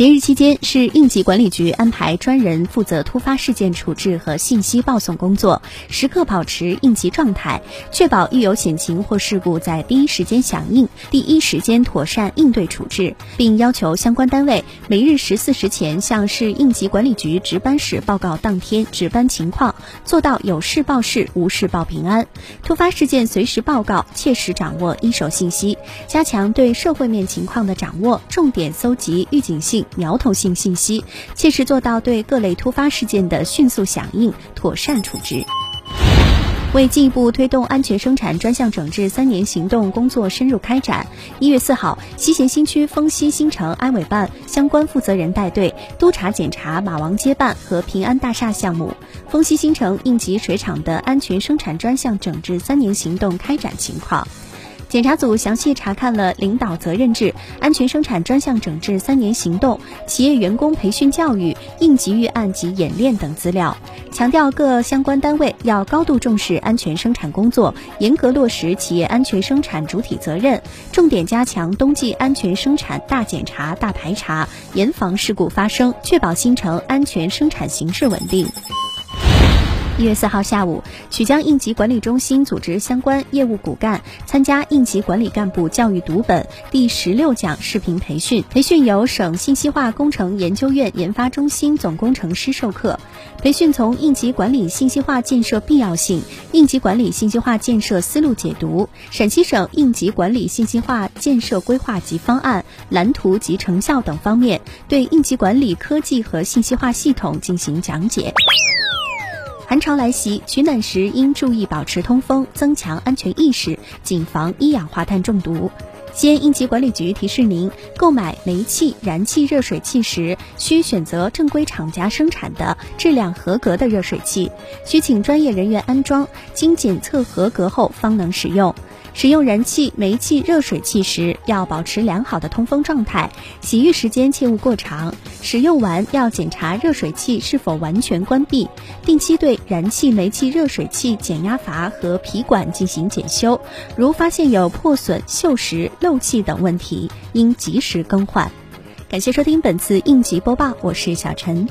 节日期间，市应急管理局安排专人负责突发事件处置和信息报送工作，时刻保持应急状态，确保遇有险情或事故在第一时间响应，第一时间妥善应对处置，并要求相关单位每日十四时前向市应急管理局值班室报告当天值班情况，做到有事报事，无事报平安。突发事件随时报告，切实掌握一手信息，加强对社会面情况的掌握，重点搜集预警性。苗头性信息，切实做到对各类突发事件的迅速响应、妥善处置。为进一步推动安全生产专项整治三年行动工作深入开展，一月四号，西咸新区丰西新城安委办相关负责人带队督查检查马王街办和平安大厦项目、丰西新城应急水厂的安全生产专项整治三年行动开展情况。检查组详细查看了领导责任制、安全生产专项整治三年行动、企业员工培训教育、应急预案及演练等资料，强调各相关单位要高度重视安全生产工作，严格落实企业安全生产主体责任，重点加强冬季安全生产大检查、大排查，严防事故发生，确保新城安全生产形势稳定。一月四号下午，曲江应急管理中心组织相关业务骨干参加应急管理干部教育读本第十六讲视频培训。培训由省信息化工程研究院研发中心总工程师授课。培训从应急管理信息化建设必要性、应急管理信息化建设思路解读、陕西省应急管理信息化建设规划及方案、蓝图及成效等方面，对应急管理科技和信息化系统进行讲解。寒潮来袭，取暖时应注意保持通风，增强安全意识，谨防一氧化碳中毒。西安应急管理局提示您：购买煤气、燃气热水器时，需选择正规厂家生产的、质量合格的热水器，需请专业人员安装，经检测合格后方能使用。使用燃气、煤气热水器时，要保持良好的通风状态，洗浴时间切勿过长。使用完要检查热水器是否完全关闭，定期对燃气、煤气热水器减压阀和皮管进行检修。如发现有破损、锈蚀、漏气等问题，应及时更换。感谢收听本次应急播报，我是小陈。